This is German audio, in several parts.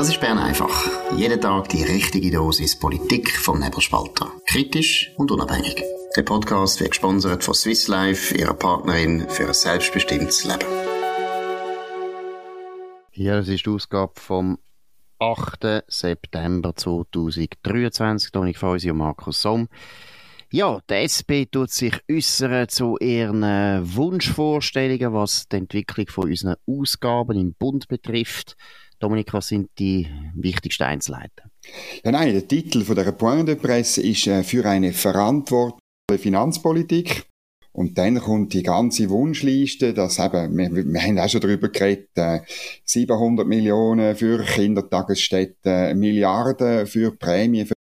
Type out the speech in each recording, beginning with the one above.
Das ist Bern einfach. Jeden Tag die richtige Dosis Politik vom Nebelspalter. Kritisch und unabhängig. Der Podcast wird gesponsert von Swiss Life, ihrer Partnerin für ein selbstbestimmtes Leben. Das ist die Ausgabe vom 8. September 2023. Toni Feusi und Markus Somm. Ja, die SP tut sich äußern zu ihren Wunschvorstellungen, was die Entwicklung von unseren Ausgaben im Bund betrifft. Dominik, was sind die wichtigsten Einzelheiten? Ja, nein, der Titel von der Point de Presse ist äh, für eine verantwortliche Finanzpolitik. Und dann kommt die ganze Wunschliste, dass eben, wir, wir haben auch schon darüber geredet, äh, 700 Millionen für Kindertagesstätten, Milliarden für Prämien für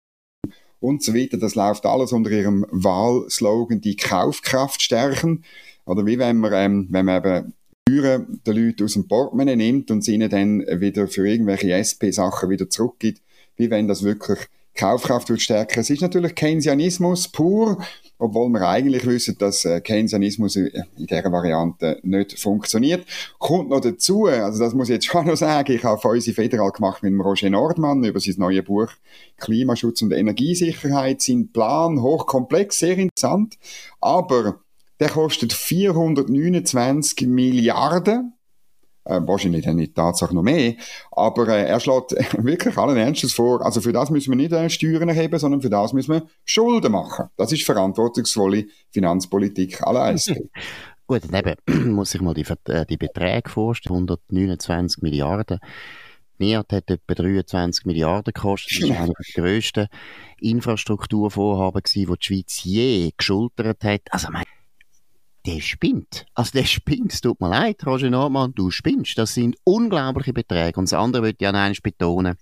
und so weiter. Das läuft alles unter ihrem Wahlslogan, die Kaufkraft stärken. Oder wie wenn man, ähm, wenn man eben Steuern den Leuten aus dem Portemonnaie nimmt und sie ihnen dann wieder für irgendwelche SP-Sachen wieder zurückgibt, wie wenn das wirklich Kaufkraft wird stärken. Es ist natürlich Keynesianismus pur, obwohl wir eigentlich wissen, dass äh, Keynesianismus in dieser Variante nicht funktioniert. Kommt noch dazu, also das muss ich jetzt schon noch sagen, ich habe unsere Federal gemacht mit Roger Nordmann über sein neues Buch Klimaschutz und Energiesicherheit. Sein Plan hochkomplex, sehr interessant, aber der kostet 429 Milliarden äh, wahrscheinlich dann nicht Tatsache noch mehr. Aber äh, er schlägt wirklich allen Ernstes vor, also für das müssen wir nicht äh, Steuern erheben, sondern für das müssen wir Schulden machen. Das ist verantwortungsvolle Finanzpolitik aller Eisen. Gut, dann eben muss ich mal die, äh, die Beträge vorstellen. 129 Milliarden. NIAT hat etwa 23 Milliarden gekostet. Das war einer der grössten Infrastrukturvorhaben, die die Schweiz je geschultert hat. Also, mein der spinnt. Also der spinnt, es tut mir leid, Roger Nordmann, du spinnst. Das sind unglaubliche Beträge. Und das andere würde ich ja eines betonen,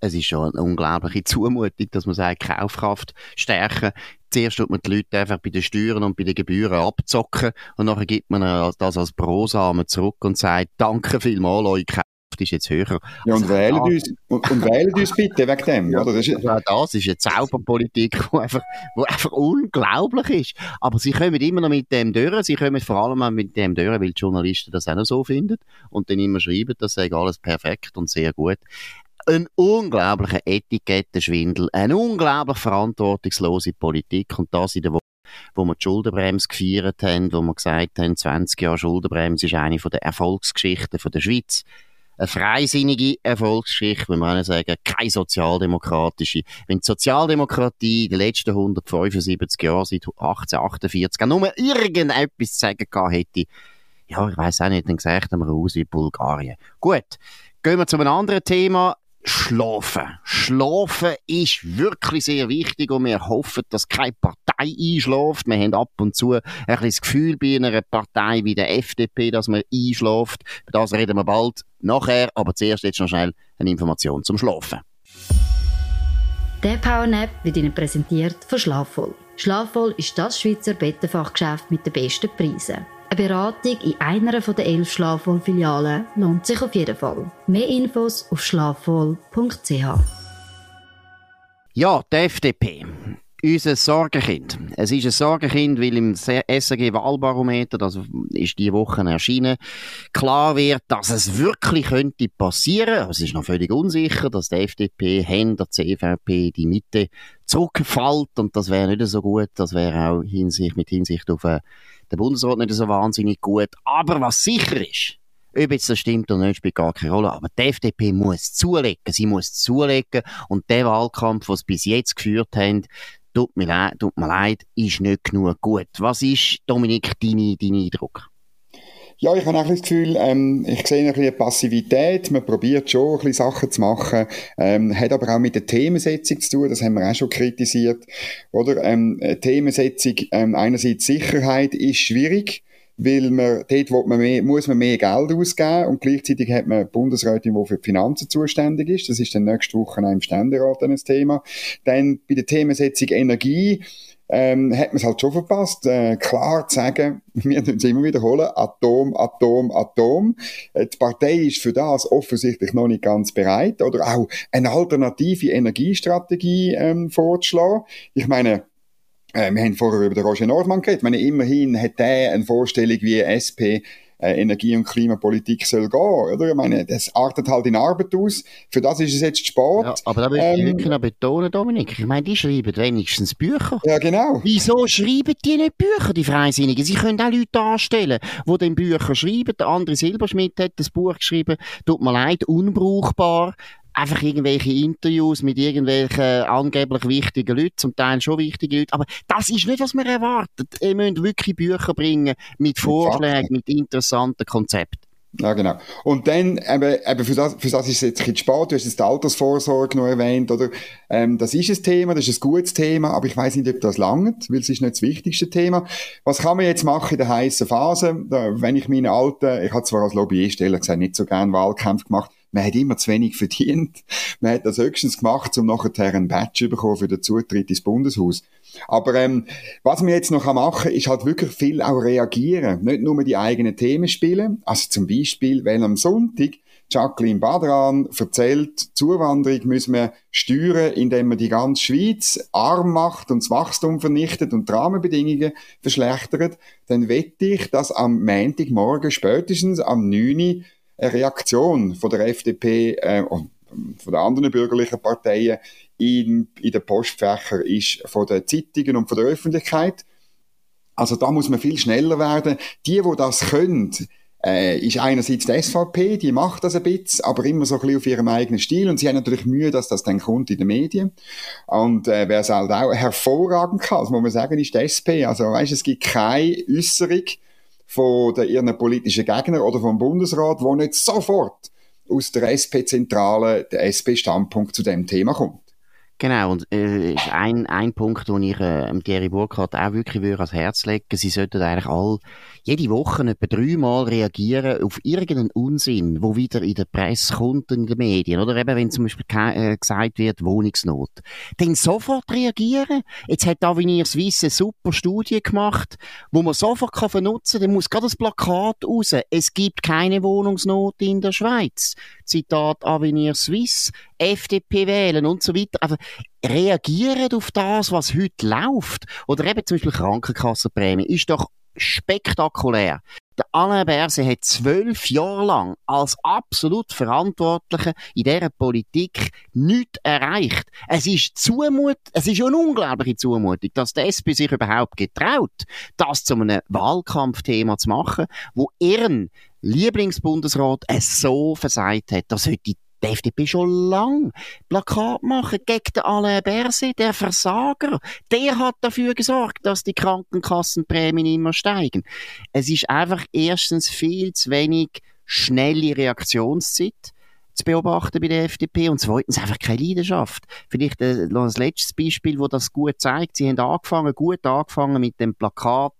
es ist schon eine unglaubliche Zumutung, dass man sagt, Kaufkraft stärken. Zuerst tut man die Leute einfach bei den Steuern und bei den Gebühren abzocken und nachher gibt man das als Brosamen zurück und sagt, danke vielmals, Kraft ist jetzt höher. Ja, und, also, wählen, uns, und, und wählen uns bitte wegen dem. Ja, oder? Das, ist, also das ist eine Zauberpolitik, die einfach, wo einfach unglaublich ist. Aber sie kommen immer noch mit dem durch. Sie kommen vor allem auch mit dem durch, weil die Journalisten das auch noch so finden und dann immer schreiben, das sei alles perfekt und sehr gut ein unglaublicher Etikettenschwindel, eine unglaublich verantwortungslose Politik und das in der Woche wo wir die Schuldenbremse gefeiert haben, wo wir gesagt haben, 20 Jahre Schuldenbremse ist eine der Erfolgsgeschichten der Schweiz eine freisinnige Erfolgsgeschichte, wenn wir sagen, keine sozialdemokratische. Wenn die Sozialdemokratie in den letzten 175 Jahren seit 1848 nur irgendetwas zu sagen gehabt hätte, ja, ich weiß auch nicht, dann gesagt wir aus wie Bulgarien. Gut, gehen wir zu einem anderen Thema. Schlafen. Schlafen ist wirklich sehr wichtig und wir hoffen, dass keine Partei einschläft. Wir haben ab und zu ein das Gefühl bei einer Partei wie der FDP, dass man einschläft. Über das reden wir bald nachher, aber zuerst jetzt noch schnell eine Information zum Schlafen. Der Powernap wird Ihnen präsentiert von Schlafvoll. Schlafvoll ist das Schweizer Bettenfachgeschäft mit den besten Preisen. Eine Beratung in einer der elf Schlafwohl-Filialen lohnt sich auf jeden Fall. Mehr Infos auf schlafwohl.ch. Ja, die FDP. Unser Sorgenkind. Es ist ein Sorgenkind, weil im SRG-Wahlbarometer, das ist diese Woche erschienen, klar wird, dass es wirklich könnte passieren. Es ist noch völlig unsicher, dass die FDP, Hen, der CVP, die Mitte zurückfällt und das wäre nicht so gut. Das wäre auch Hinsicht, mit Hinsicht auf eine der Bundesrat nicht so wahnsinnig gut. Aber was sicher ist, ob jetzt das stimmt oder nicht, spielt gar keine Rolle. Aber die FDP muss zulegen. Sie muss zulegen. Und der Wahlkampf, den sie bis jetzt geführt haben, tut mir, leid, tut mir leid, ist nicht genug gut. Was ist, Dominik, dein, dein Eindruck? Ja, ich habe auch das Gefühl, ähm, ich sehe ein bisschen Passivität. Man probiert schon ein bisschen Sachen zu machen, ähm, hat aber auch mit der Themensetzung zu tun. Das haben wir auch schon kritisiert, oder? Ähm, Themensetzung, ähm, einerseits Sicherheit ist schwierig weil man, dort wo man mehr, muss man mehr Geld ausgeben und gleichzeitig hat man Bundesrätin, die für die Finanzen zuständig ist. Das ist dann nächste Woche auch im Ständerat ein Thema. Dann bei der Themensetzung Energie ähm, hat man es halt schon verpasst, äh, klar zu sagen, wir müssen es immer wiederholen, Atom, Atom, Atom. Äh, die Partei ist für das offensichtlich noch nicht ganz bereit oder auch eine alternative Energiestrategie ähm, vorzuschlagen. Ich meine, äh, wir haben vorher über den Roger Nordmann geredet. Ich meine, immerhin hat er eine Vorstellung, wie SP äh, Energie- und Klimapolitik soll gehen, oder? Ich meine, das artet halt in Arbeit aus. Für das ist es jetzt Sport. Ja, aber da ich ähm, wirklich noch betonen, Dominik. Ich meine, die schreiben wenigstens Bücher. Ja, genau. Wieso schreiben die nicht Bücher, die Freisinnigen? Sie können auch Leute anstellen, die dann Bücher schreiben. Der André Silberschmidt hat das Buch geschrieben, tut mir leid, unbrauchbar einfach irgendwelche Interviews mit irgendwelchen angeblich wichtigen Leuten, zum Teil schon wichtigen Leuten. Aber das ist nicht, was man erwartet. Ihr müsst wirklich Bücher bringen mit Vorschlägen, mit interessanten Konzepten. Ja, genau. Und dann, eben, eben für, das, für das ist es jetzt ein bisschen spät. Du hast jetzt die Altersvorsorge noch erwähnt, oder? Ähm, das ist ein Thema, das ist ein gutes Thema, aber ich weiß nicht, ob das langt, weil es ist nicht das wichtigste Thema. Was kann man jetzt machen in der heißen Phase? Da, wenn ich meine alten, ich habe zwar als Lobbyist ehrlich gesagt nicht so gern Wahlkämpfe gemacht, man hat immer zu wenig verdient. Man hat das höchstens gemacht, um nachher einen Badge bekommen für den Zutritt ins Bundeshaus. Aber ähm, was man jetzt noch machen kann, ist halt wirklich viel auch reagieren. Nicht nur die eigenen Themen spielen. Also zum Beispiel, wenn am Sonntag Jacqueline Badran erzählt, Zuwanderung müssen wir steuern, indem man die ganze Schweiz arm macht und das Wachstum vernichtet und die Rahmenbedingungen verschlechtert, dann wette ich, dass am Montagmorgen spätestens am 9 eine Reaktion von der FDP äh, und von den anderen bürgerlichen Parteien in, in den Postfächer ist von den Zeitungen und von der Öffentlichkeit. Also da muss man viel schneller werden. Die, wo das können, äh, ist einerseits die SVP, die macht das ein bisschen, aber immer so ein bisschen auf ihrem eigenen Stil und sie haben natürlich Mühe, dass das dann kommt in den Medien. Und äh, wer es halt auch hervorragend kann, das muss man sagen, ist die SP. Also weißt, es gibt keine Äußerung, von den, ihren politischen Gegnern oder vom Bundesrat, wo nicht sofort aus der SP-Zentrale der SP-Standpunkt zu dem Thema kommt. Genau, und äh, ein, ein Punkt, den ich äh, Thierry Burkhardt auch wirklich würde ans Herz legen Sie sollten eigentlich all jede Woche etwa dreimal reagieren auf irgendeinen Unsinn, wo wieder in der Presse kommt, in den Medien. Oder eben, wenn zum Beispiel äh, gesagt wird, Wohnungsnot. Dann sofort reagieren. Jetzt hat Avenir Suisse eine super Studie gemacht, wo man sofort kann vernutzen kann. Dann muss gerade das Plakat raus. Es gibt keine Wohnungsnot in der Schweiz. Zitat Avenir Suisse. FDP wählen und so weiter. Also, reagieren auf das, was heute läuft. Oder eben zum Beispiel Krankenkassenprämie. Ist doch spektakulär. Der Alain Berset hat zwölf Jahre lang als absolut Verantwortlicher in dieser Politik nichts erreicht. Es ist Zumut, es ist eine unglaubliche Zumutung, dass der SP sich überhaupt getraut, das zu einem Wahlkampfthema zu machen, wo ihren Lieblingsbundesrat es so versagt hat, dass heute die FDP schon lang Plakat machen gegen den Alain Berset, der Versager. Der hat dafür gesorgt, dass die Krankenkassenprämien immer steigen. Es ist einfach erstens viel zu wenig schnelle Reaktionszeit zu beobachten bei der FDP und zweitens einfach keine Leidenschaft. Vielleicht äh, noch ein letztes Beispiel, wo das gut zeigt. Sie haben angefangen, gut angefangen mit dem Plakat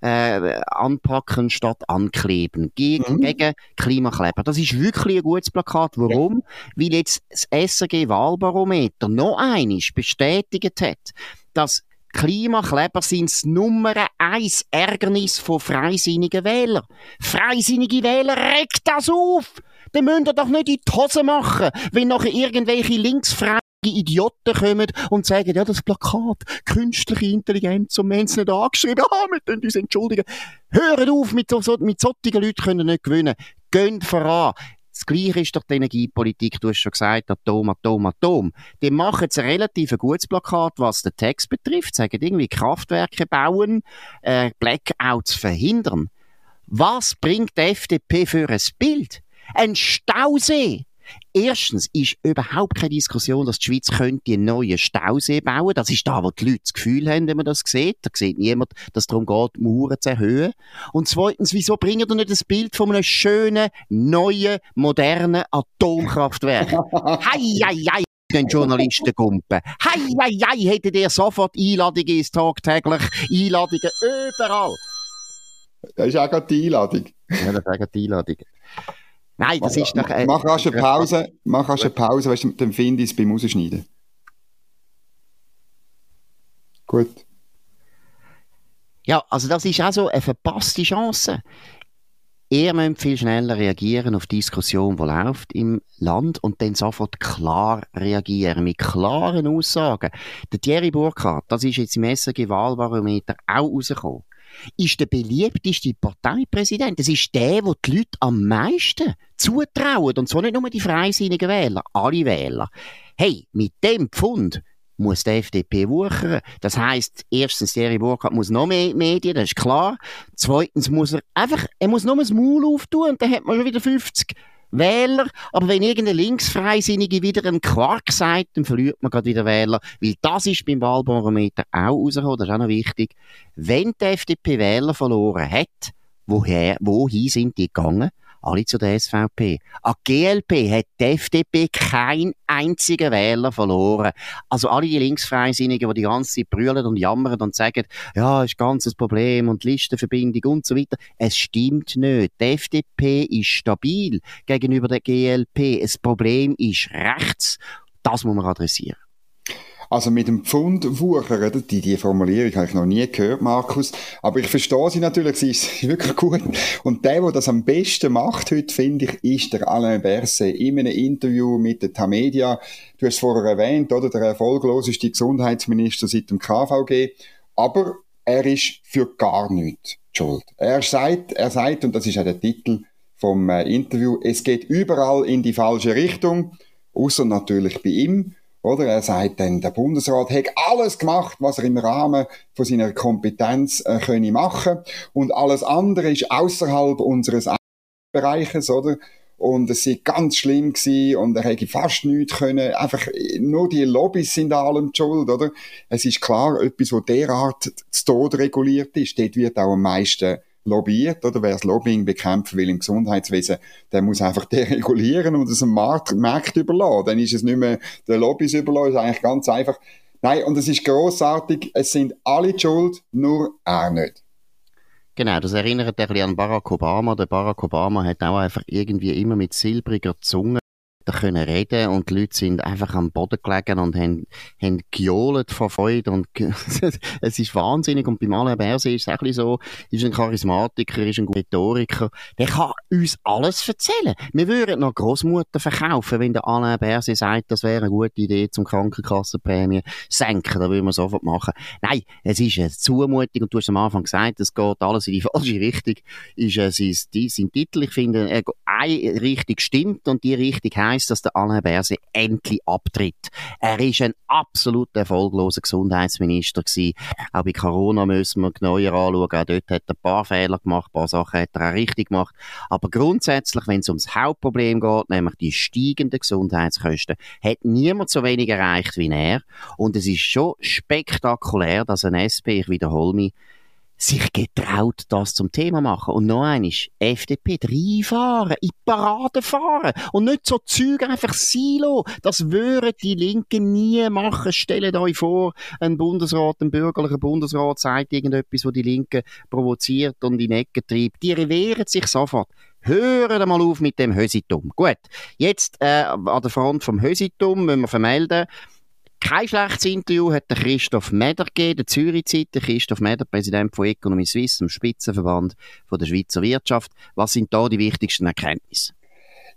äh, anpacken statt ankleben. Gegen, mhm. gegen Klimakleber. Das ist wirklich ein gutes Plakat. Warum? Ja. Weil jetzt das SRG-Wahlbarometer noch einiges bestätigt hat, dass Klimakleber sind das Nummer eins Ärgernis von freisinnigen Wählern. Freisinnige Wähler regt das auf! Dann müsst ihr doch nicht in die Hose machen, wenn nachher irgendwelche linksfreien Idioten kommen und sagen, ja, das Plakat, künstliche Intelligenz, und wir haben es nicht angeschrieben, ah, wir können uns entschuldigen. Hört auf, mit, so, mit solchen Leuten können nicht gewinnen. Geht voran. Das Gleiche ist doch die Energiepolitik. Du hast schon gesagt, Atom, Atom, Atom. Die machen jetzt ein relativ gutes Plakat, was den Text betrifft. Sagen irgendwie Kraftwerke bauen, äh, Blackouts verhindern. Was bringt die FDP für ein Bild? Ein Stausee! Erstens ist überhaupt keine Diskussion, dass die Schweiz könnte einen neuen Stausee bauen. Das ist da, wo die Leute das Gefühl haben, wenn man das sieht. Da sieht niemand, dass es darum geht, Mauern zu erhöhen. Und zweitens, wieso bringen ihr nicht das Bild von einem schönen, neuen, modernen Atomkraftwerk? hei, hei, hei den Journalisten kumpen. Hei, hei, hei, hättet ihr sofort Einladungen ins tagtäglich, Einladungen überall. Das ist auch gerade die Einladung. Ja, das ist auch gerade die Einladung. Nein, das ist doch... Äh, mach rasch eine Pause, mach rasch eine Pause, weißt du, dann finde ich es beim Rausschneiden. Gut. Ja, also das ist auch so eine verpasste Chance. Ihr müsst viel schneller reagieren auf die Diskussion, die läuft im Land und dann sofort klar reagieren, mit klaren Aussagen. Der Thierry Burkhardt, das ist jetzt im SRG Wahlbarometer auch rausgekommen ist der beliebteste Parteipräsident. Das ist der, wo die Leute am meisten zutrauen. Und zwar nicht nur die freisinnigen Wähler, alle Wähler. Hey, mit dem Pfund muss die FDP wuchern. Das heisst, erstens, Thierry Burkhardt muss noch mehr Medien, das ist klar. Zweitens muss er einfach, er muss nur das Maul auftun und dann hat man schon wieder 50 Wähler. Aber wenn irgendein Linksfreisinnige wieder einen Quark sagt, dann verliert man gerade wieder Wähler. Weil das ist beim Wahlbarometer auch rausgekommen, das ist auch noch wichtig. Wenn die FDP Wähler verloren hat, woher, wohin sind die gegangen? Alle zu der SVP. An GLP hat die FDP keinen einzigen Wähler verloren. Also alle die Linksfreisinnigen, die die ganze Zeit brüllen und jammern und sagen, ja, ist ganz ein Problem und Listenverbindung und so weiter. Es stimmt nicht. Die FDP ist stabil gegenüber der GLP. Das Problem ist rechts. Das muss man adressieren. Also mit dem Pfund wuchern, die, die Formulierung habe ich noch nie gehört, Markus. Aber ich verstehe sie natürlich, sie ist wirklich gut. Und der, der das am besten macht heute, finde ich, ist der Alain Berset. In einem Interview mit der Tamedia. Du hast es vorher erwähnt, oder? Der erfolgloseste Gesundheitsminister seit dem KVG. Aber er ist für gar nichts schuld. Er sagt, er sagt, und das ist auch der Titel vom äh, Interview, es geht überall in die falsche Richtung, außer natürlich bei ihm. Oder? Er sagt dann, der Bundesrat hat alles gemacht, was er im Rahmen von seiner Kompetenz äh, könne machen und alles andere ist außerhalb unseres Bereiches, oder? Und es sei ganz schlimm gewesen und er hätte fast nichts können. Einfach, nur die Lobbys sind allem schuld, oder? Es ist klar, etwas, was derart zu Tod reguliert ist, dort wird auch am meisten lobbyiert, oder wer das Lobbying bekämpfen will im Gesundheitswesen, der muss einfach deregulieren und es dem Markt, Markt überlassen. Dann ist es nicht mehr der Lobbys überlassen, ist eigentlich ganz einfach. Nein, und es ist großartig. es sind alle die schuld, nur er nicht. Genau, das erinnert ein bisschen an Barack Obama. Der Barack Obama hat auch einfach irgendwie immer mit silbriger Zunge da können reden und die Leute sind einfach am Boden gelegen und haben, haben gejohlt vor Freude und es ist wahnsinnig und beim Alain Berset ist es auch so, ist ein Charismatiker, ist ein Rhetoriker, der kann uns alles erzählen. Wir würden noch Großmutter verkaufen, wenn der Alain Berset sagt, das wäre eine gute Idee zum Krankenkassenprämie senken, da würden wir sofort machen. Nein, es ist eine Zumutung und du hast am Anfang gesagt, es geht alles in die falsche Richtung, ist äh, sein, sein Titel, ich finde, äh, eine Richtung stimmt und die Richtung heisst, heisst, dass der Alain Berset endlich abtritt. Er ist ein absolut erfolgloser Gesundheitsminister gewesen. Auch bei Corona müssen wir genauer anschauen. Auch dort hat er ein paar Fehler gemacht, ein paar Sachen hat er auch richtig gemacht. Aber grundsätzlich, wenn es ums Hauptproblem geht, nämlich die steigenden Gesundheitskosten, hat niemand so wenig erreicht wie er. Und es ist schon spektakulär, dass ein SP, ich wiederhole mich, sich getraut, das zum Thema machen. Und noch eines, FDP, reinfahren, in Parade fahren und nicht so Züge einfach silo. Das würden die Linken nie machen. Stellt euch vor, ein Bundesrat, ein bürgerlicher Bundesrat sagt irgendetwas, wo die Linken provoziert und in Ecke treibt. Die revieren sich sofort. Hören mal auf mit dem Hösitum. Gut, jetzt äh, an der Front vom Hösitum müssen wir vermelden, kein schlechtes Interview hat der Christoph Meder gegeben, der Zürich-Zeit, der Christoph Meder, Präsident von Economy Suisse, dem Spitzenverband von der Schweizer Wirtschaft. Was sind da die wichtigsten Erkenntnisse?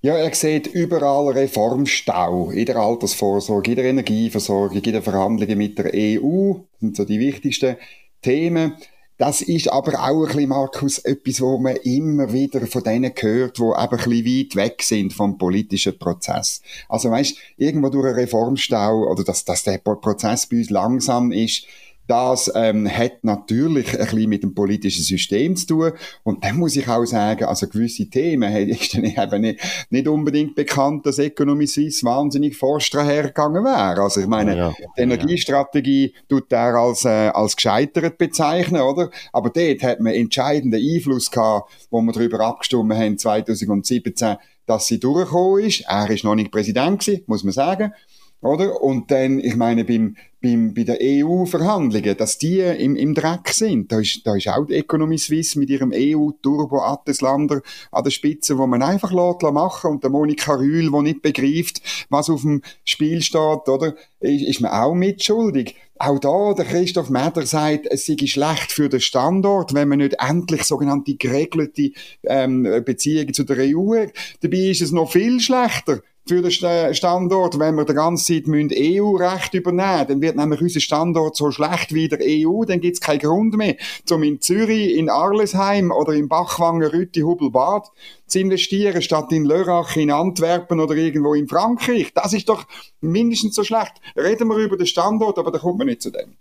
Ja, er sieht überall Reformstau in der Altersvorsorge, in der Energieversorgung, in den Verhandlungen mit der EU. Das sind so die wichtigsten Themen. Das ist aber auch ein bisschen, Markus, etwas, wo man immer wieder von denen hört, die eben ein bisschen weit weg sind vom politischen Prozess. Also weißt, irgendwo durch einen Reformstau oder dass, dass der Prozess bei uns langsam ist, das ähm, hat natürlich ein bisschen mit dem politischen System zu tun. Und dann muss ich auch sagen, also gewisse Themen ist dann eben nicht, nicht unbedingt bekannt, dass Economy Suisse wahnsinnig forsch hergegangen wäre. Also ich meine, ja, die Energiestrategie tut er als, äh, als gescheitert bezeichnen, oder? Aber dort hat man entscheidenden Einfluss gehabt, wo wir darüber abgestimmt haben, 2017, dass sie durchgekommen ist. Er ist noch nicht Präsident gewesen, muss man sagen. Oder? Und dann, ich meine, beim, beim, bei der EU-Verhandlungen, dass die im, im Dreck sind. Da ist, da ist auch die Economy Suisse mit ihrem EU-Turbo-Atteslander an der Spitze, wo man einfach lässt, machen und der Monika Rühl, die nicht begreift, was auf dem Spiel steht, oder? Ist, ist man auch mitschuldig. Auch da, der Christoph Meder sagt, es sei schlecht für den Standort, wenn man nicht endlich sogenannte geregelte ähm, Beziehungen zu der EU hat. Dabei ist es noch viel schlechter für den Standort, wenn wir die ganze Zeit EU-Recht übernehmen müssen. Dann wird nämlich unser Standort so schlecht wie der EU, dann gibt es keinen Grund mehr, um in Zürich, in Arlesheim oder in Bachwangen, Rütti, Hubelbad zu investieren, statt in Lörrach, in Antwerpen oder irgendwo in Frankreich. Das ist doch mindestens so schlecht. Reden wir über den Standort, aber da kommt man nicht zu dem.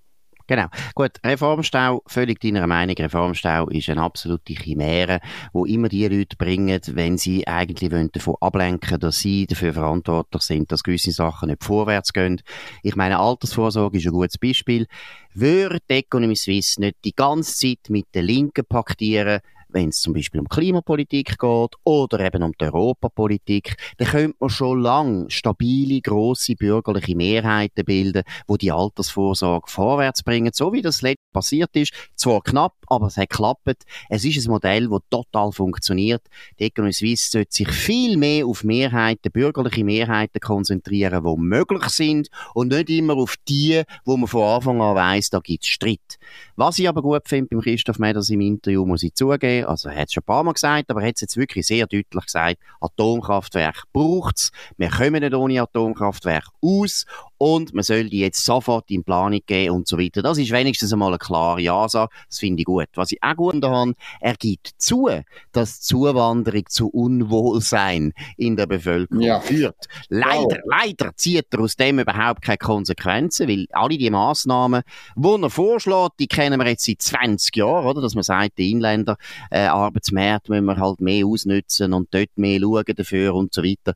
Genau. Gut, Reformstau, völlig deiner Meinung. Reformstau ist eine absolute Chimäre, wo immer die Leute bringen, wenn sie eigentlich wollen, davon ablenken, dass sie dafür verantwortlich sind, dass gewisse Sachen nicht vorwärts gehen. Ich meine, Altersvorsorge ist ein gutes Beispiel. Würde Economy Suisse nicht die ganze Zeit mit den Linken paktieren, wenn es zum Beispiel um Klimapolitik geht oder eben um die Europapolitik, dann könnte man schon lange stabile, grosse bürgerliche Mehrheiten bilden, wo die Altersvorsorge vorwärts bringen, so wie das letzte passiert ist. Zwar knapp, aber es hat geklappt. Es ist ein Modell, das total funktioniert. Die Economy Suisse sollte sich viel mehr auf Mehrheiten, bürgerliche Mehrheiten konzentrieren, die möglich sind und nicht immer auf die, wo man von Anfang an weiss, da gibt es Streit. Was ich aber gut finde beim Christoph Meders im Interview, muss ich zugeben, also er hat es schon ein paar Mal gesagt, aber er hat es jetzt wirklich sehr deutlich gesagt, Atomkraftwerk braucht es, wir kommen nicht ohne Atomkraftwerk aus und man soll die jetzt sofort in Planung geben und so weiter. Das ist wenigstens einmal eine klare Ja-Sage. Das finde ich gut. Was ich auch gut habe, er gibt zu, dass Zuwanderung zu Unwohlsein in der Bevölkerung ja. führt. Leider, wow. leider zieht er aus dem überhaupt keine Konsequenzen, weil alle die Massnahmen, die er vorschlägt, die kennen wir jetzt seit 20 Jahren, oder? Dass man sagt, die Inländer, äh, Arbeitsmärkte müssen wir halt mehr ausnutzen und dort mehr schauen dafür und so weiter.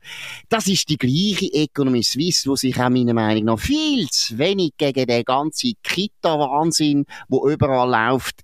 Das ist die gleiche Economy Suisse, die sich auch meiner Meinung Meinung nach viel zu wenig gegen den ganzen Kita-Wahnsinn, wo überall läuft,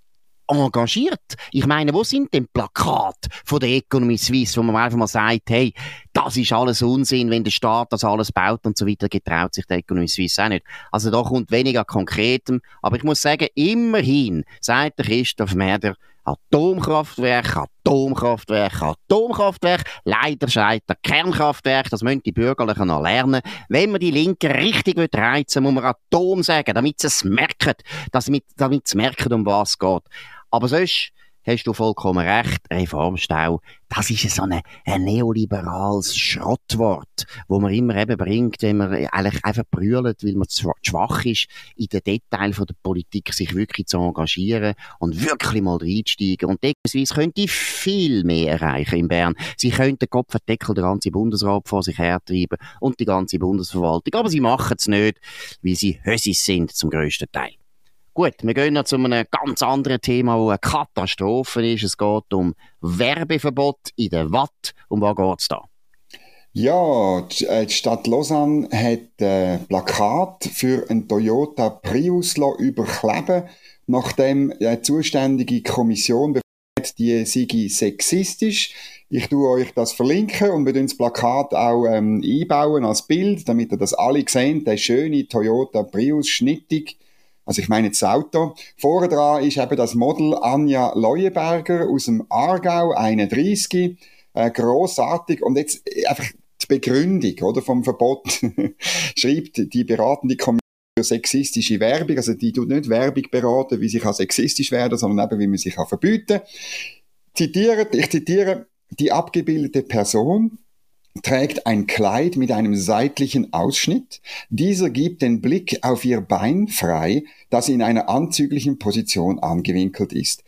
engagiert. Ich meine, wo sind denn Plakate von der Economy Suisse, wo man einfach mal sagt, hey, das ist alles Unsinn, wenn der Staat das alles baut und so weiter, getraut sich der Economy Suisse auch nicht. Also da kommt weniger Konkretem. Aber ich muss sagen, immerhin, sagt der Christoph Merder, Atomkraftwerk, Atomkraftwerk, Atomkraftwerk. Leider scheitert Kernkraftwerk. Das müssen die Bürgerlichen noch lernen. Wenn man die Linken richtig reizen will, muss man Atom sagen, damit sie es merken, damit sie merken, um was es geht. Aber sonst, hast du vollkommen recht, Reformstau, das ist so ein, ein neoliberales Schrottwort, wo man immer eben bringt, wenn man eigentlich einfach brüllt, weil man zu schwach ist, in den Details der Politik sich wirklich zu engagieren und wirklich mal reinsteigen. Und deckungsweise könnte viel mehr erreichen in Bern. Sie könnten Kopfendeckel den ganzen Bundesrat vor sich hertreiben und die ganze Bundesverwaltung. Aber sie machen es nicht, weil sie Hösis sind zum grössten Teil. Gut, wir gehen noch zu einem ganz anderen Thema, wo eine Katastrophe ist. Es geht um Werbeverbot in der Watt. Um was geht es da? Ja, äh, die Stadt Lausanne hat ein Plakat für einen Toyota Prius überkleben, nachdem eine zuständige Kommission befindet, die sei sexistisch. Ich tue euch das verlinken und wir das Plakat auch ähm, einbauen als Bild, damit ihr das alle sehen. Der schöne Toyota Prius, schnittig, also ich meine das Auto. Vorne dran ist eben das Model Anja Leuenberger aus dem Aargau, 31, äh, grossartig. Und jetzt einfach die Begründung oder, vom Verbot schreibt die beratende Kommission für sexistische Werbung. Also die tut nicht Werbung beraten, wie sie kann sexistisch werden, sondern eben, wie man sich kann verbieten. Zitiert, ich zitiere, die abgebildete Person trägt ein Kleid mit einem seitlichen Ausschnitt. Dieser gibt den Blick auf ihr Bein frei, das in einer anzüglichen Position angewinkelt ist.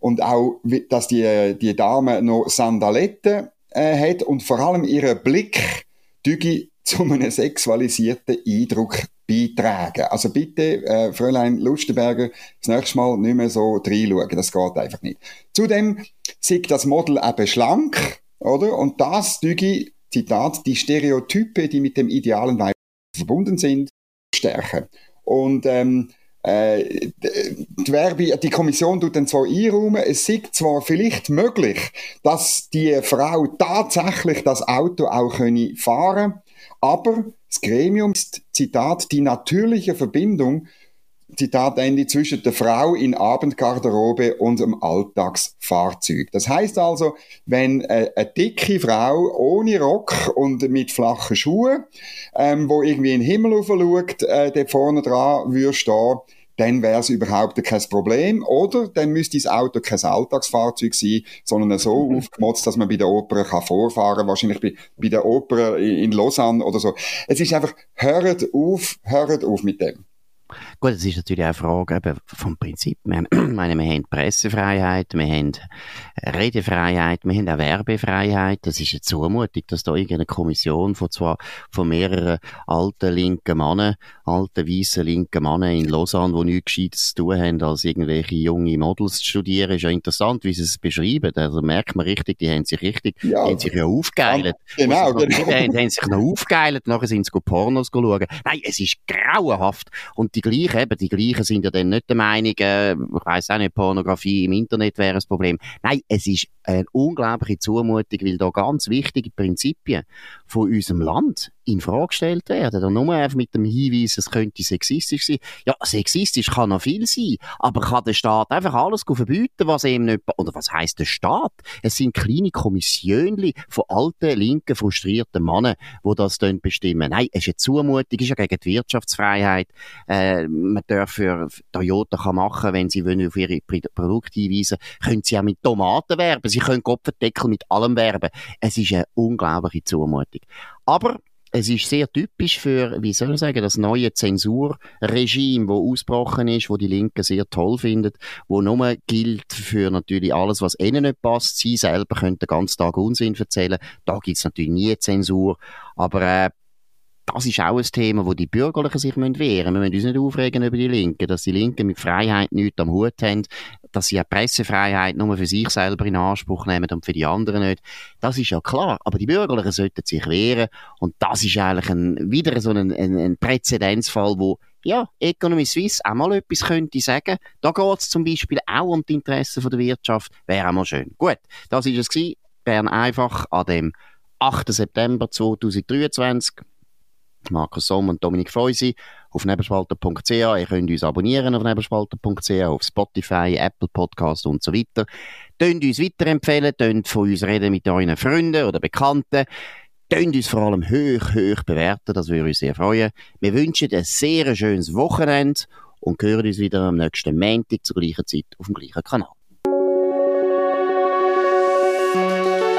Und auch, dass die, die Dame noch Sandaletten äh, hat und vor allem ihr Blick düge zu einem sexualisierten Eindruck beitragen. Also bitte, äh, Fräulein Lustenberger, das nächste Mal nicht mehr so reinschauen. Das geht einfach nicht. Zudem sieht das Model eben schlank, oder? Und das düge Zitat, die Stereotype, die mit dem idealen Weib verbunden sind, stärken. Und ähm, äh, die, Werbe, die Kommission tut dann zwar einräumen, es ist zwar vielleicht möglich, dass die Frau tatsächlich das Auto auch können fahren aber das Gremium ist, Zitat, die natürliche Verbindung Zitat Ende, zwischen der Frau in Abendgarderobe und dem Alltagsfahrzeug. Das heißt also, wenn äh, eine dicke Frau ohne Rock und mit flachen Schuhen, ähm, wo irgendwie in den Himmel schaut, äh, dort vorne dran würde stehen, dann wäre es überhaupt kein Problem. Oder dann müsste das Auto kein Alltagsfahrzeug sein, sondern so mhm. aufgemotzt, dass man bei der Oper kann vorfahren kann. Wahrscheinlich bei, bei der Oper in Lausanne oder so. Es ist einfach, hört auf, hört auf mit dem. Gut, es ist natürlich auch eine Frage eben vom Prinzip. Wir, meine, wir haben Pressefreiheit, wir haben Redefreiheit, wir haben auch Werbefreiheit. Das ist eine Zumutung, dass da irgendeine Kommission von zwar von mehreren alten linken Männern, alten weißen linken Männern in Lausanne, die nichts Gescheites zu tun haben, als irgendwelche junge Models zu studieren, ist ja interessant, wie sie es beschreiben. Also merkt man richtig, die haben sich richtig, ja, die haben sich ja aufgeilt. Genau, genau. Die haben, haben sich noch aufgeilt, nachher sind sie Pornos schauen. Nein, es ist grauenhaft. Und die gleichen, eben, die gleichen sind ja dann nicht der Meinung, äh, ich weiss auch nicht, Pornografie im Internet wäre das Problem. Nein, es ist eine unglaubliche Zumutung, weil da ganz wichtige Prinzipien von unserem Land in Frage gestellt werden. Und nur einfach mit dem Hinweis, es könnte sexistisch sein. Ja, sexistisch kann noch viel sein, aber kann der Staat einfach alles verbieten, was ihm nicht, oder was heißt der Staat? Es sind kleine Kommissionen von alten, linken, frustrierten Männern, die das dann bestimmen. Nein, es ist eine Zumutung, es ist ja gegen die Wirtschaftsfreiheit. Äh, man darf für Toyota machen, wenn sie wollen auf ihre Produkte hinweisen, können sie auch mit Tomaten werben, sie können Kopfendeckel mit allem werben. Es ist eine unglaubliche Zumutung. Aber es ist sehr typisch für, wie soll ich sagen, das neue Zensurregime, wo ausgebrochen ist, wo die Linken sehr toll findet, wo nur gilt für natürlich alles, was ihnen nicht passt. Sie selber können den ganzen Tag Unsinn erzählen. Da gibt es natürlich nie Zensur. Aber äh, das ist auch ein Thema, wo die Bürgerlichen sich wehren müssen. Wir müssen uns nicht aufregen über die Linken, dass die Linken mit Freiheit nichts am Hut haben, dass sie eine Pressefreiheit nur für sich selber in Anspruch nehmen und für die anderen nicht. Das ist ja klar. Aber die Bürgerlichen sollten sich wehren. Und das ist eigentlich ein, wieder so ein, ein, ein Präzedenzfall, wo ja, Economy Suisse auch mal etwas könnte sagen. Da geht es zum Beispiel auch um die Interessen der Wirtschaft. Wäre auch mal schön. Gut, das war es gewesen. Bern einfach an dem 8. September 2023. Markus Somm und Dominik Feusi auf nebelspalter.ch. Ihr könnt uns abonnieren auf nebelspalter.ch, auf Spotify, Apple Podcast und so weiter. Tönt uns weiterempfehlen, tönt von uns reden mit euren Freunden oder Bekannten. Tönt uns vor allem hoch, hoch bewerten, das würde uns sehr freuen. Wir wünschen ein sehr schönes Wochenende und hören uns wieder am nächsten Montag zur gleichen Zeit auf dem gleichen Kanal.